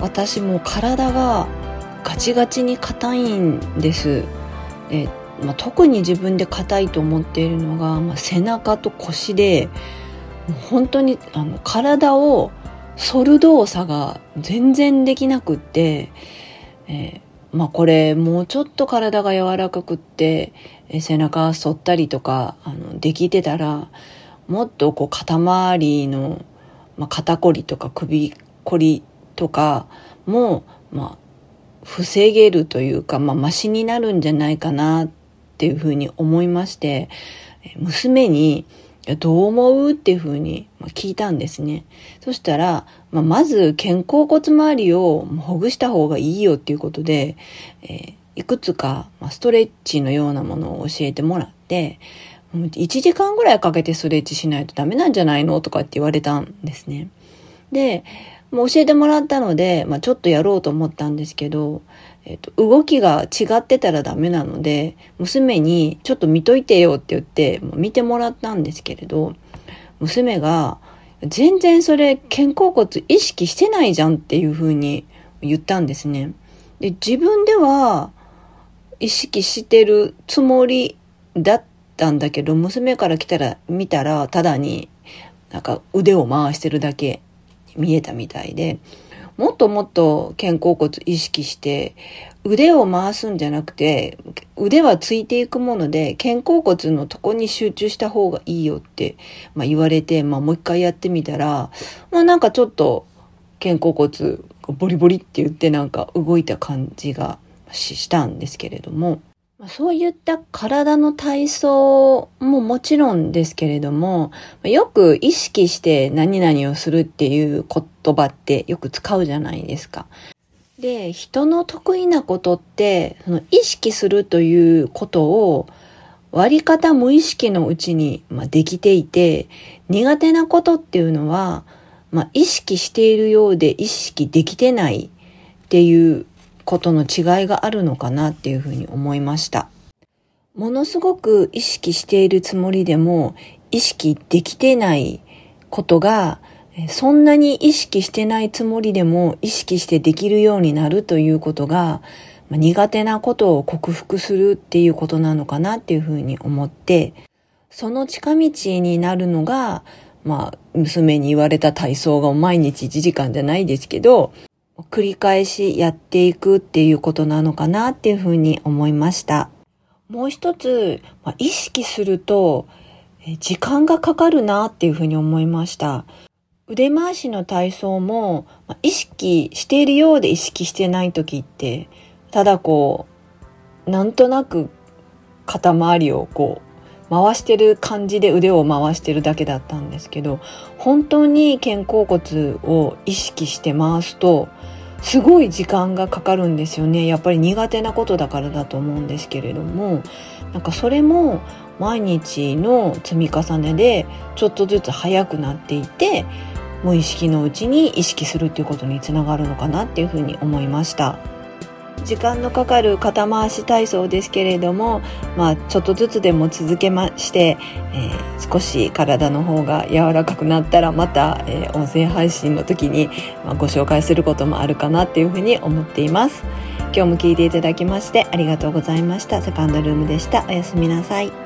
私も体がガチガチに硬いんです。で、まあ、特に自分で硬いと思っているのが、まあ、背中と腰で本当にあの体を反る動作が全然できなくって、えー、まあこれもうちょっと体が柔らかくって、えー、背中反ったりとかあのできてたらもっとこう肩周りの、まあ、肩こりとか首こりとかも、まあ、防げるというか、まあ、マシになるんじゃないかなっていうふうに思いまして、娘に、どう思うっていうふうに聞いたんですね。そしたら、まあ、まず肩甲骨周りをほぐした方がいいよっていうことで、えー、いくつかストレッチのようなものを教えてもらって、1時間ぐらいかけてストレッチしないとダメなんじゃないのとかって言われたんですね。で、もう教えてもらったので、まあ、ちょっとやろうと思ったんですけど、えっ、と、動きが違ってたらダメなので、娘にちょっと見といてよって言って、見てもらったんですけれど、娘が、全然それ肩甲骨意識してないじゃんっていう風に言ったんですね。で、自分では意識してるつもりだったんだけど、娘から来たら、見たら、ただになんか腕を回してるだけ見えたみたいで、もっともっと肩甲骨意識して腕を回すんじゃなくて腕はついていくもので肩甲骨のとこに集中した方がいいよって、まあ、言われて、まあ、もう一回やってみたら、まあ、なんかちょっと肩甲骨ボリボリって言ってなんか動いた感じがしたんですけれども。まそういった体の体操ももちろんですけれども、よく意識して何々をするっていう言葉ってよく使うじゃないですか。で、人の得意なことって、その意識するということを割り方無意識のうちに、まできていて、苦手なことっていうのは、まあ、意識しているようで意識できてないっていうことの違いがあるのかなっていうふうに思いました。ものすごく意識しているつもりでも意識できてないことがそんなに意識してないつもりでも意識してできるようになるということが苦手なことを克服するっていうことなのかなっていうふうに思ってその近道になるのがまあ娘に言われた体操が毎日1時間じゃないですけど繰り返しやっていくっていうことなのかなっていうふうに思いました。もう一つ、まあ、意識すると時間がかかるなっていうふうに思いました。腕回しの体操も、まあ、意識しているようで意識してない時って、ただこう、なんとなく肩周りをこう、回してる感じで腕を回してるだけだったんですけど、本当に肩甲骨を意識して回すと、すごい時間がかかるんですよねやっぱり苦手なことだからだと思うんですけれどもなんかそれも毎日の積み重ねでちょっとずつ速くなっていて無意識のうちに意識するっていうことにつながるのかなっていうふうに思いました。時間のかかる肩回し体操ですけれども、まあ、ちょっとずつでも続けまして、えー、少し体の方が柔らかくなったらまた、えー、音声配信の時に、まあ、ご紹介することもあるかなっていうふうに思っています。今日も聞いていただきましてありがとうございました。セカンドルームでした。おやすみなさい。